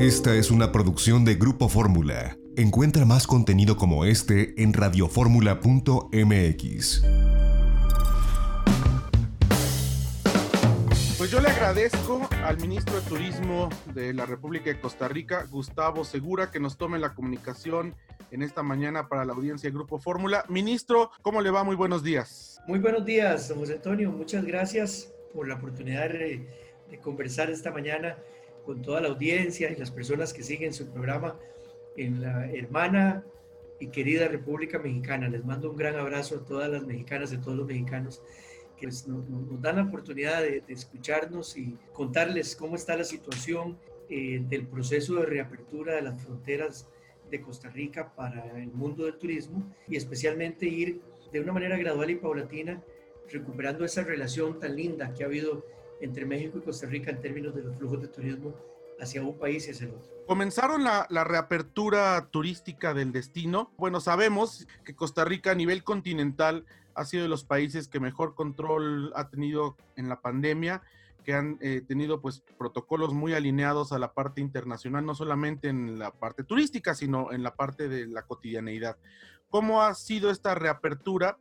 Esta es una producción de Grupo Fórmula. Encuentra más contenido como este en radioformula.mx. Pues yo le agradezco al ministro de Turismo de la República de Costa Rica, Gustavo Segura, que nos tome la comunicación en esta mañana para la audiencia de Grupo Fórmula. Ministro, ¿cómo le va? Muy buenos días. Muy buenos días, don José Antonio. Muchas gracias por la oportunidad de, de conversar esta mañana con toda la audiencia y las personas que siguen su programa en la hermana y querida República Mexicana. Les mando un gran abrazo a todas las mexicanas a todos los mexicanos que nos, dan la oportunidad de, de, escucharnos y contarles cómo está la situación eh, del proceso de reapertura de las fronteras de Costa Rica para el mundo del turismo y especialmente ir de una manera gradual y paulatina recuperando esa relación tan linda que ha habido entre México y Costa Rica en términos de los flujos de turismo hacia un país y hacia el otro. Comenzaron la, la, reapertura turística del destino. Bueno, sabemos que Costa Rica a nivel continental ha sido de los países que mejor control ha tenido en la pandemia, que han eh, tenido pues protocolos muy alineados a la parte internacional, no solamente en la parte turística, sino en la parte de la cotidianeidad. ¿Cómo ha sido esta reapertura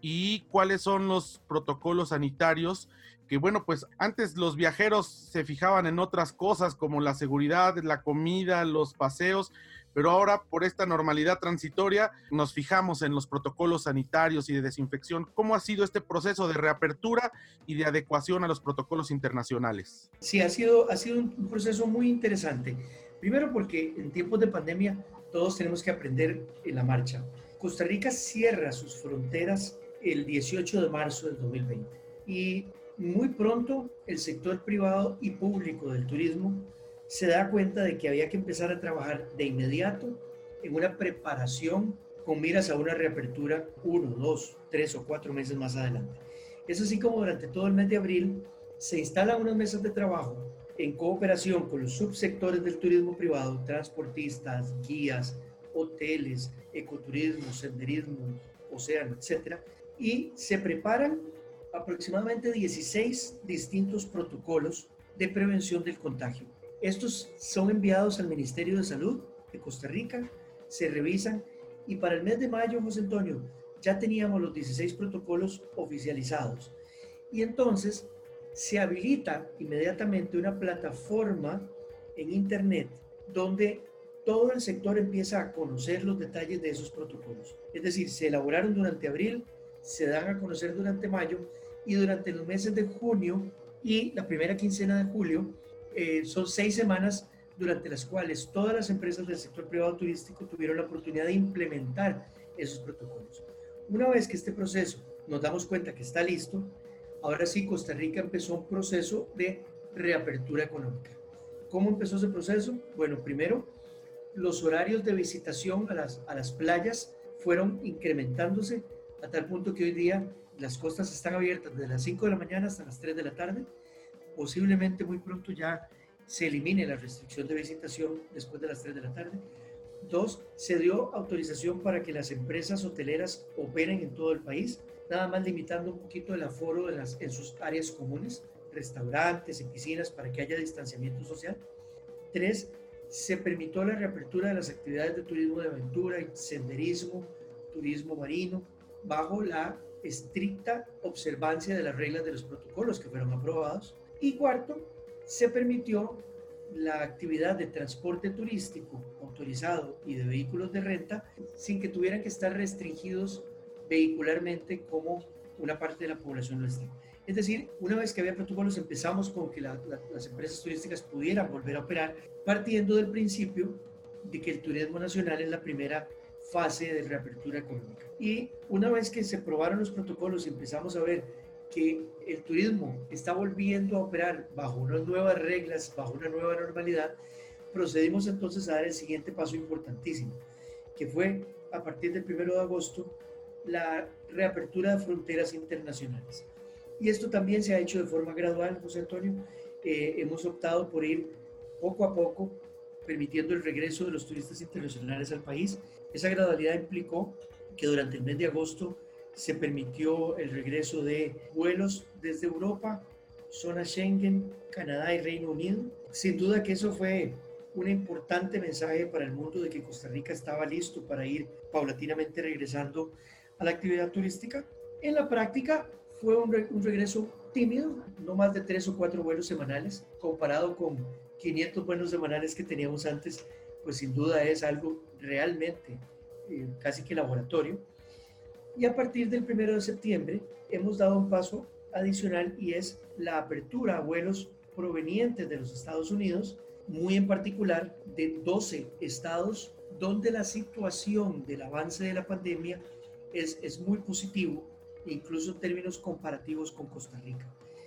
y cuáles son los protocolos sanitarios que bueno, pues antes los viajeros se fijaban en otras cosas como la seguridad, la comida, los paseos, pero ahora por esta normalidad transitoria nos fijamos en los protocolos sanitarios y de desinfección. ¿Cómo ha sido este proceso de reapertura y de adecuación a los protocolos internacionales? Sí, ha sido, ha sido un proceso muy interesante. Primero porque en tiempos de pandemia todos tenemos que aprender en la marcha. Costa Rica cierra sus fronteras el 18 de marzo del 2020 y muy pronto el sector privado y público del turismo se da cuenta de que había que empezar a trabajar de inmediato en una preparación con miras a una reapertura uno, dos, tres o cuatro meses más adelante. Es así como durante todo el mes de abril se instalan unas mesas de trabajo en cooperación con los subsectores del turismo privado, transportistas, guías, hoteles, ecoturismo, senderismo, océano, etcétera, y se preparan aproximadamente 16 distintos protocolos de prevención del contagio. Estos son enviados al Ministerio de Salud de Costa Rica, se revisan y para el mes de mayo, José Antonio, ya teníamos los 16 protocolos oficializados. Y entonces se habilita inmediatamente una plataforma en Internet donde todo el sector empieza a conocer los detalles de esos protocolos. Es decir, se elaboraron durante abril, se dan a conocer durante mayo y durante los meses de junio y la primera quincena de julio eh, son seis semanas durante las cuales todas las empresas del sector privado turístico tuvieron la oportunidad de implementar esos protocolos. Una vez que este proceso nos damos cuenta que está listo, ahora sí Costa Rica empezó un proceso de reapertura económica. ¿Cómo empezó ese proceso? Bueno, primero, los horarios de visitación a las, a las playas fueron incrementándose a tal punto que hoy día las costas están abiertas desde las 5 de la mañana hasta las 3 de la tarde. Posiblemente muy pronto ya se elimine la restricción de visitación después de las 3 de la tarde. Dos, se dio autorización para que las empresas hoteleras operen en todo el país, nada más limitando un poquito el aforo de las, en sus áreas comunes, restaurantes y piscinas para que haya distanciamiento social. Tres, se permitió la reapertura de las actividades de turismo de aventura senderismo, turismo marino, bajo la estricta observancia de las reglas de los protocolos que fueron aprobados. Y cuarto, se permitió la actividad de transporte turístico autorizado y de vehículos de renta sin que tuvieran que estar restringidos vehicularmente como una parte de la población lo está. Es decir, una vez que había protocolos empezamos con que la, la, las empresas turísticas pudieran volver a operar partiendo del principio de que el turismo nacional es la primera fase de reapertura económica. Y una vez que se probaron los protocolos y empezamos a ver que el turismo está volviendo a operar bajo unas nuevas reglas, bajo una nueva normalidad, procedimos entonces a dar el siguiente paso importantísimo, que fue a partir del 1 de agosto la reapertura de fronteras internacionales. Y esto también se ha hecho de forma gradual, José Antonio. Eh, hemos optado por ir poco a poco permitiendo el regreso de los turistas internacionales al país. Esa gradualidad implicó que durante el mes de agosto se permitió el regreso de vuelos desde Europa, zona Schengen, Canadá y Reino Unido. Sin duda que eso fue un importante mensaje para el mundo de que Costa Rica estaba listo para ir paulatinamente regresando a la actividad turística. En la práctica fue un, regreso tímido, no más de tres o cuatro vuelos semanales, comparado con 500 vuelos semanales que teníamos antes, pues sin duda es algo realmente eh, casi que laboratorio. Y a partir del primero de septiembre hemos dado un paso adicional y es la apertura a vuelos provenientes de los Estados Unidos, muy en particular de 12 estados donde la situación del avance de la pandemia es, es muy positivo, incluso en términos comparativos con Costa Rica.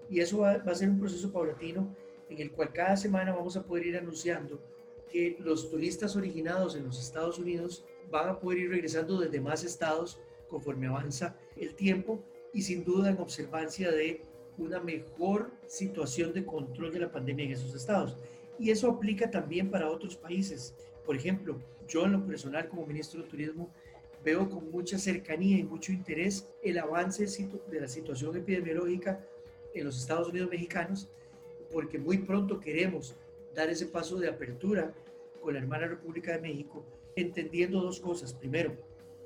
Y eso va, va a ser un proceso paulatino en el cual cada semana vamos a poder ir anunciando que los turistas originados en los Estados Unidos van a poder ir regresando desde más estados conforme avanza el tiempo y sin duda en observancia de una mejor situación de control de la pandemia en esos estados. Y eso aplica también para otros países. Por ejemplo, yo en lo personal como ministro de Turismo veo con mucha cercanía y mucho interés el avance de la situación epidemiológica en los Estados Unidos mexicanos, porque muy pronto queremos dar ese paso de apertura con la hermana República de México, entendiendo dos cosas. Primero,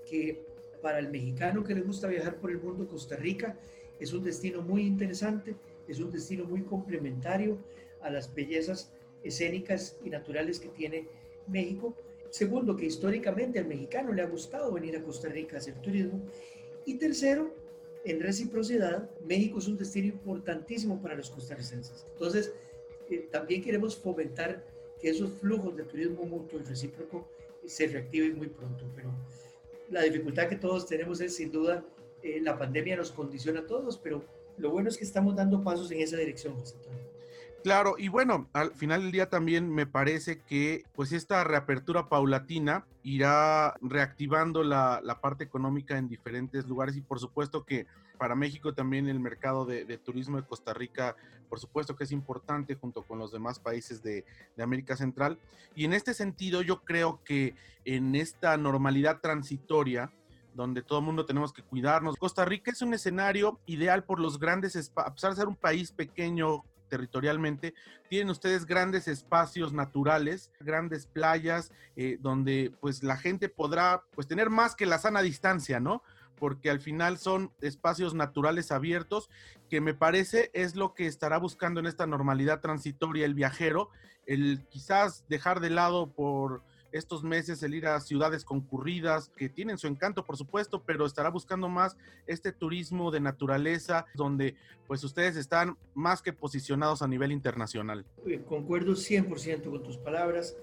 que para el mexicano que le gusta viajar por el mundo, Costa Rica es un destino muy interesante, es un destino muy complementario a las bellezas escénicas y naturales que tiene México. Segundo, que históricamente al mexicano le ha gustado venir a Costa Rica a hacer turismo. Y tercero, en reciprocidad, México es un destino importantísimo para los costarricenses. Entonces, eh, también queremos fomentar que esos flujos de turismo mutuo y recíproco se reactiven muy pronto. Pero la dificultad que todos tenemos es sin duda eh, la pandemia nos condiciona a todos, pero lo bueno es que estamos dando pasos en esa dirección, José Claro, y bueno, al final del día también me parece que pues esta reapertura paulatina irá reactivando la, la parte económica en diferentes lugares y por supuesto que para México también el mercado de, turismo de Costa Rica, por supuesto que es importante junto con los demás países de, de, América Central. Y en este sentido yo creo que en esta normalidad transitoria, donde todo el mundo tenemos que cuidarnos, Costa Rica es un escenario ideal por los grandes, a pesar de ser un país pequeño, territorialmente, tienen ustedes grandes espacios naturales, grandes playas, eh, donde pues la gente podrá pues tener más que la sana distancia, ¿no? Porque al final son espacios naturales abiertos, que me parece es lo que estará buscando en esta normalidad transitoria el viajero, el quizás dejar de lado por estos meses el ir a ciudades concurridas que tienen su encanto, por supuesto, pero estará buscando más este turismo de naturaleza donde pues ustedes están más que posicionados a nivel internacional. Concuerdo 100% con tus palabras.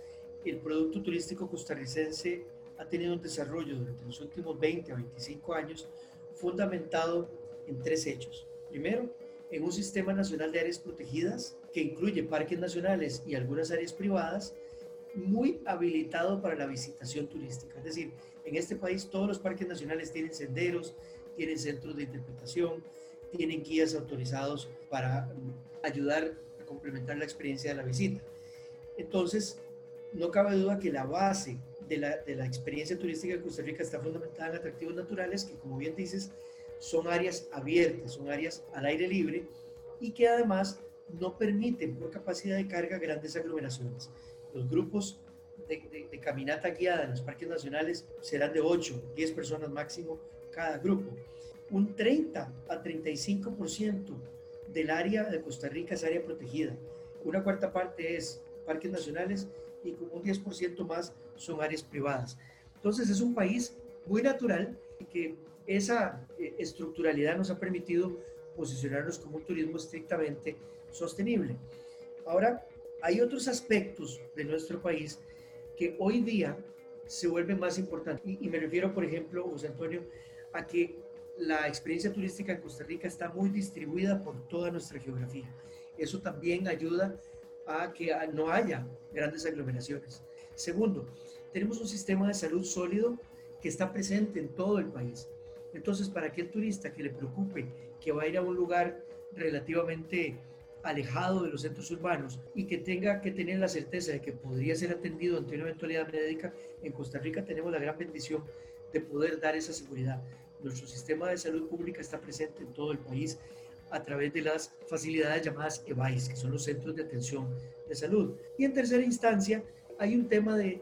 El producto turístico costarricense ha tenido un desarrollo durante los últimos 20 a 25 años fundamentado en tres hechos. Primero, en un sistema nacional de áreas protegidas que incluye parques nacionales y algunas áreas privadas muy habilitado para la visitación turística. Es decir, en este país todos los parques nacionales tienen senderos, tienen centros de interpretación, tienen guías autorizados para ayudar a complementar la experiencia de la visita. Entonces, no cabe duda que la base de la, de la experiencia turística de Costa Rica está fundamentada en atractivos naturales que, como bien dices, son áreas abiertas, son áreas al aire libre y que además no permiten por capacidad de carga grandes aglomeraciones. Los grupos de, caminata guiada en los parques nacionales serán de 8, 10 personas máximo cada grupo. Un 30 a 35% del área de Costa Rica es área protegida. Una cuarta parte es parques nacionales y como un 10% más son áreas privadas. Entonces es un país muy natural y que esa eh, estructuralidad nos ha permitido posicionarnos como un turismo estrictamente sostenible. Ahora, hay otros aspectos de nuestro país que hoy día se vuelven más importantes. Y, me refiero, por ejemplo, José Antonio, a que la experiencia turística en Costa Rica está muy distribuida por toda nuestra geografía. Eso también ayuda a que no haya grandes aglomeraciones. Segundo, tenemos un sistema de salud sólido que está presente en todo el país. Entonces, para aquel turista que le preocupe que va a ir a un lugar relativamente alejado de los centros urbanos y que tenga que tener la certeza de que podría ser atendido ante una eventualidad médica, en Costa Rica tenemos la gran bendición de poder dar esa seguridad. Nuestro sistema de salud pública está presente en todo el país a través de las facilidades llamadas EVAIS, que son los centros de atención de salud. Y en tercera instancia, hay un tema de,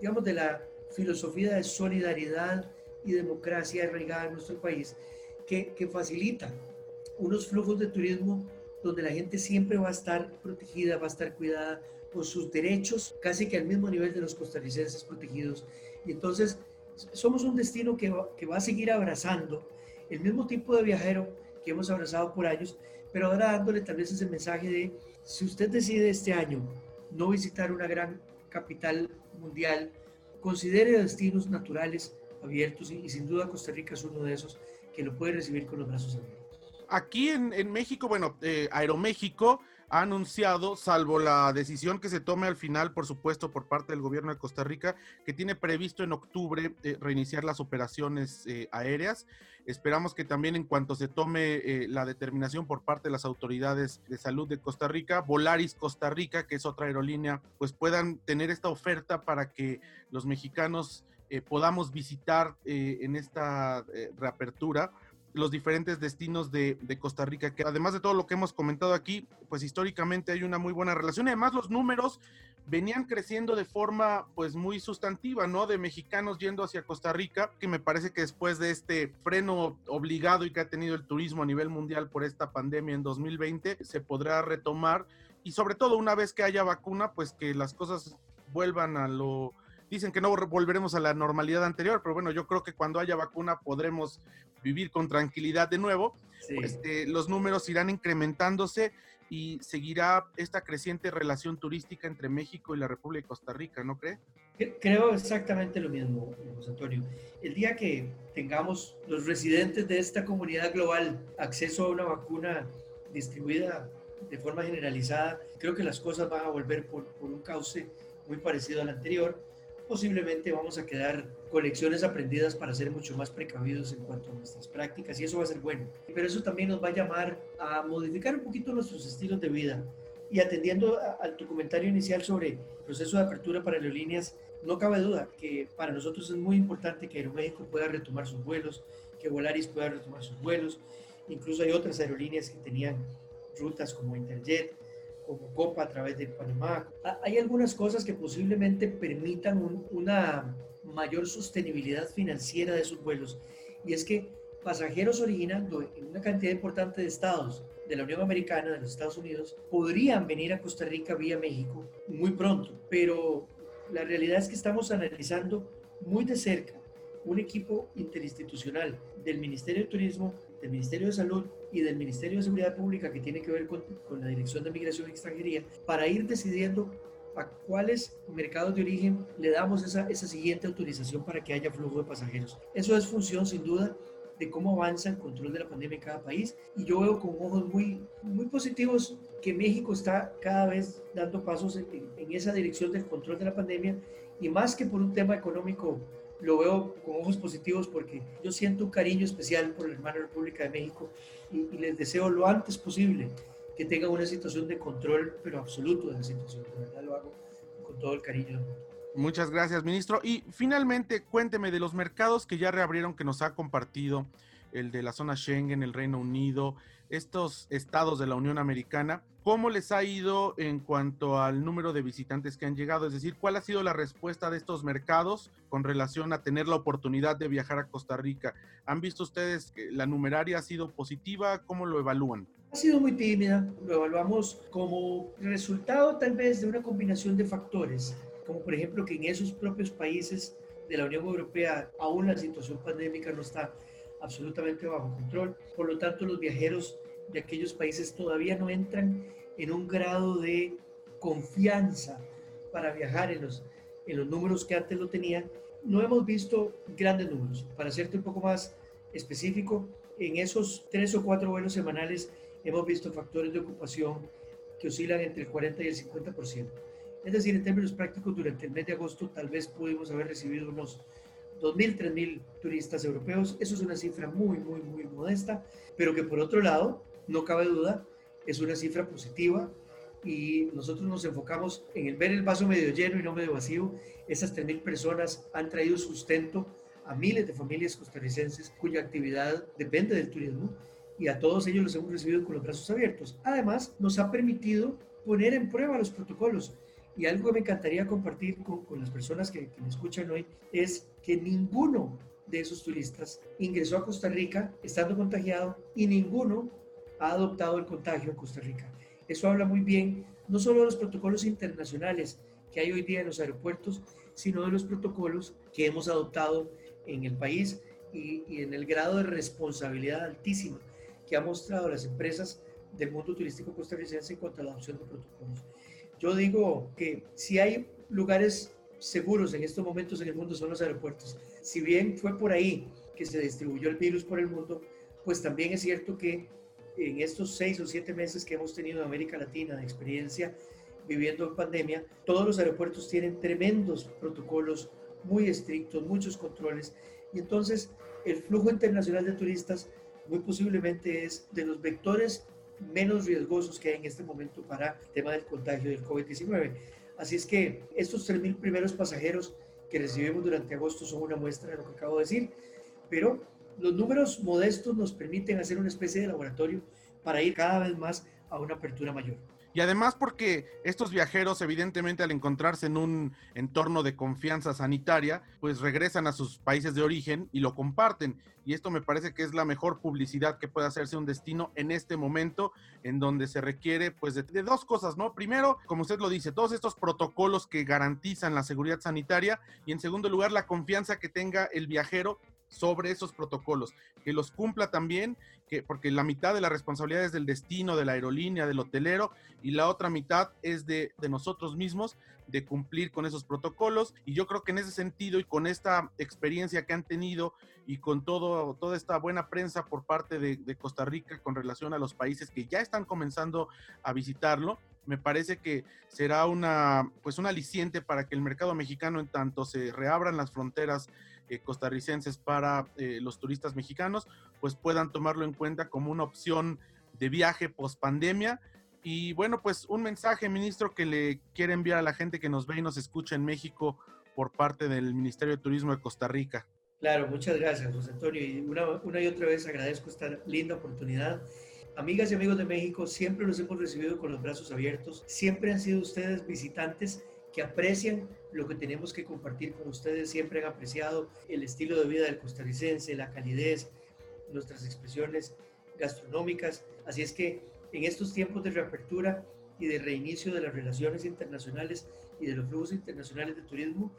digamos, de la filosofía de solidaridad y democracia arraigada en nuestro país que, que facilita unos flujos de turismo donde la gente siempre va a estar protegida, va a estar cuidada con sus derechos casi que al mismo nivel de los costarricenses protegidos. Y entonces somos un destino que va, que va a seguir abrazando el mismo tipo de viajero que hemos abrazado por años, pero ahora dándole tal vez ese mensaje de, si usted decide este año no visitar una gran capital mundial, considere destinos naturales abiertos y, sin duda Costa Rica es uno de esos que lo puede recibir con los brazos abiertos. Aquí en, México, bueno, eh, Aeroméxico ha anunciado, salvo la decisión que se tome al final, por supuesto, por parte del gobierno de Costa Rica, que tiene previsto en octubre eh, reiniciar las operaciones eh, aéreas. Esperamos que también en cuanto se tome eh, la determinación por parte de las autoridades de salud de Costa Rica, Volaris Costa Rica, que es otra aerolínea, pues puedan tener esta oferta para que los mexicanos podamos visitar en esta reapertura los diferentes destinos de, Costa Rica, que además de todo lo que hemos comentado aquí, pues históricamente hay una muy buena relación además los números venían creciendo de forma pues muy sustantiva, ¿no? De mexicanos yendo hacia Costa Rica, que me parece que después de este freno obligado y que ha tenido el turismo a nivel mundial por esta pandemia en 2020, se podrá retomar y sobre todo una vez que haya vacuna, pues que las cosas vuelvan a lo Dicen que no volveremos a la normalidad anterior, pero bueno, yo creo que cuando haya vacuna podremos vivir con tranquilidad de nuevo. Este, los números irán incrementándose y seguirá esta creciente relación turística entre México y la República de Costa Rica, ¿no cree? Creo exactamente lo mismo, José Antonio. El día que tengamos los residentes de esta comunidad global acceso a una vacuna distribuida de forma generalizada, creo que las cosas van a volver por, por un cauce muy parecido al anterior posiblemente vamos a quedar con lecciones aprendidas para ser mucho más precavidos en cuanto a nuestras prácticas y eso va a ser bueno. Pero eso también nos va a llamar a modificar un poquito nuestros estilos de vida. Y atendiendo a, tu comentario inicial sobre proceso de apertura para aerolíneas, no cabe duda que para nosotros es muy importante que Aeroméxico pueda retomar sus vuelos, que Volaris pueda retomar sus vuelos. Incluso hay otras aerolíneas que tenían rutas como Interjet, como Copa a través de Panamá. Ah, hay algunas cosas que posiblemente permitan una mayor sostenibilidad financiera de sus vuelos. Y es que pasajeros originando en una cantidad importante de estados de la Unión Americana, de los Estados Unidos, podrían venir a Costa Rica vía México muy pronto. Pero la realidad es que estamos analizando muy de cerca un equipo interinstitucional del Ministerio de Turismo, del Ministerio de Salud y del Ministerio de Seguridad Pública que tiene que ver con, con la Dirección de Migración y Extranjería para ir decidiendo a cuáles mercados de origen le damos esa, esa siguiente autorización para que haya flujo de pasajeros. Eso es función sin duda de cómo avanza el control de la pandemia en cada país y yo veo con ojos muy, muy positivos que México está cada vez dando pasos en, en esa dirección del control de la pandemia y más que por un tema económico lo veo con ojos positivos porque yo siento un cariño especial por la hermana República de México y, les deseo lo antes posible que tengan una situación de control, pero absoluto de la situación. De verdad lo hago con todo el cariño Muchas gracias, ministro. Y finalmente, cuénteme de los mercados que ya reabrieron, que nos ha compartido el de la zona Schengen, el Reino Unido, estos estados de la Unión Americana, ¿cómo les ha ido en cuanto al número de visitantes que han llegado? Es decir, ¿cuál ha sido la respuesta de estos mercados con relación a tener la oportunidad de viajar a Costa Rica? ¿Han visto ustedes que la numeraria ha sido positiva? ¿Cómo lo evalúan? Ha sido muy tímida, lo evaluamos como resultado tal vez de una combinación de factores, como por ejemplo que en esos propios países de la Unión Europea aún la situación pandémica no está absolutamente bajo control. Por lo tanto, los viajeros de aquellos países todavía no entran en un grado de confianza para viajar en los, en los números que antes lo tenían. No hemos visto grandes números. Para serte un poco más específico, en esos tres o cuatro vuelos semanales hemos visto factores de ocupación que oscilan entre el 40 y el 50%. Es decir, en términos prácticos, durante el mes de agosto tal vez pudimos haber recibido unos 2.000, 3.000 turistas europeos. Eso es una cifra muy, muy, muy modesta, pero que por otro lado, no cabe duda, es una cifra positiva y nosotros nos enfocamos en el ver el vaso medio lleno y no medio vacío. Esas 3.000 personas han traído sustento a miles de familias costarricenses cuya actividad depende del turismo y a todos ellos los hemos recibido con los brazos abiertos. Además, nos ha permitido poner en prueba los protocolos Y algo que me encantaría compartir con, las personas que, que me escuchan hoy es que ninguno de esos turistas ingresó a Costa Rica estando contagiado y ninguno ha adoptado el contagio en Costa Rica. Eso habla muy bien no solo de los protocolos internacionales que hay hoy día en los aeropuertos, sino de los protocolos que hemos adoptado en el país y, en el grado de responsabilidad altísima que han mostrado las empresas del mundo turístico costarricense en cuanto a la adopción de protocolos. Yo digo que si hay lugares seguros en estos momentos en el mundo son los aeropuertos. Si bien fue por ahí que se distribuyó el virus por el mundo, pues también es cierto que en estos seis o siete meses que hemos tenido en América Latina de experiencia viviendo en pandemia, todos los aeropuertos tienen tremendos protocolos muy estrictos, muchos controles, y entonces el flujo internacional de turistas muy posiblemente es de los vectores menos riesgosos que hay en este momento para el tema del contagio del COVID-19. Así es que estos 3.000 primeros pasajeros que recibimos durante agosto son una muestra de lo que acabo de decir, pero los números modestos nos permiten hacer una especie de laboratorio para ir cada vez más a una apertura mayor. Y además porque estos viajeros, evidentemente, al encontrarse en un entorno de confianza sanitaria, pues regresan a sus países de origen y lo comparten. Y esto me parece que es la mejor publicidad que puede hacerse un destino en este momento, en donde se requiere, pues, de, dos cosas, ¿no? Primero, como usted lo dice, todos estos protocolos que garantizan la seguridad sanitaria y, en segundo lugar, la confianza que tenga el viajero sobre esos protocolos, que los cumpla también, que, porque la mitad de la responsabilidad es del destino, de la aerolínea, del hotelero, y la otra mitad es de, nosotros mismos, de cumplir con esos protocolos. Y yo creo que en ese sentido y con esta experiencia que han tenido y con todo, toda esta buena prensa por parte de, de Costa Rica con relación a los países que ya están comenzando a visitarlo, me parece que será una pues un aliciente para que el mercado mexicano en tanto se reabran las fronteras eh, costarricenses para eh, los turistas mexicanos, pues puedan tomarlo en cuenta como una opción de viaje post pandemia. Y bueno, pues un mensaje, ministro, que le quiere enviar a la gente que nos ve y nos escucha en México por parte del Ministerio de Turismo de Costa Rica. Claro, muchas gracias, José Antonio. Y una, una y otra vez agradezco esta linda oportunidad. Amigas y amigos de México, siempre los hemos recibido con los brazos abiertos. Siempre han sido ustedes visitantes que aprecian lo que tenemos que compartir con ustedes. Siempre han apreciado el estilo de vida del costarricense, la calidez, nuestras expresiones gastronómicas. Así es que en estos tiempos de reapertura y de reinicio de las relaciones internacionales y de los flujos internacionales de turismo,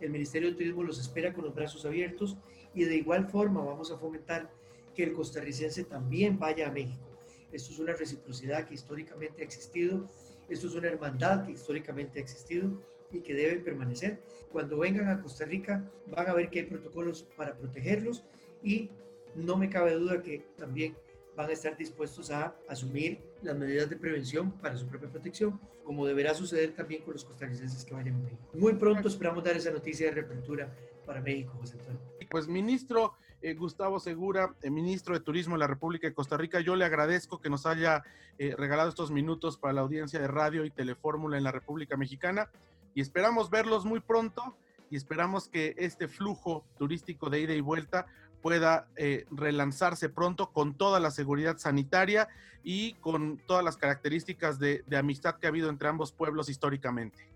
el Ministerio de Turismo los espera con los brazos abiertos y de igual forma vamos a fomentar que el costarricense también vaya a México. Esto es una reciprocidad que históricamente ha existido esto es una hermandad que históricamente ha existido y que debe permanecer. Cuando vengan a Costa Rica van a ver que hay protocolos para protegerlos y no me cabe duda que también van a estar dispuestos a asumir las medidas de prevención para su propia protección, como deberá suceder también con los costarricenses que vayan a México. Muy pronto esperamos dar esa noticia de reapertura para México, José Antonio. Pues ministro, eh, Gustavo Segura, eh, ministro de Turismo de la República de Costa Rica. Yo le agradezco que nos haya eh, regalado estos minutos para la audiencia de radio y telefórmula en la República Mexicana y esperamos verlos muy pronto y esperamos que este flujo turístico de ida y vuelta pueda relanzarse pronto con toda la seguridad sanitaria y con todas las características de, de amistad que ha habido entre ambos pueblos históricamente.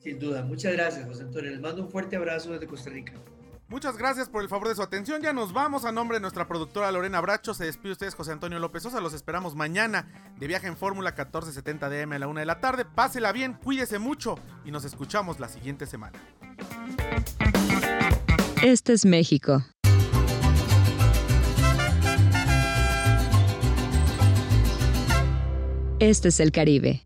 Sin duda. Muchas gracias, José Antonio. Les mando un fuerte abrazo desde Costa Rica. Muchas gracias por el favor de su atención. Ya nos vamos a nombre de nuestra productora Lorena Bracho. Se despide ustedes José Antonio López Sosa. Los esperamos mañana de viaje en Fórmula 1470 DM a la una de la tarde. Pásela bien, cuídese mucho y nos escuchamos la siguiente semana. Este es México. Este es el Caribe.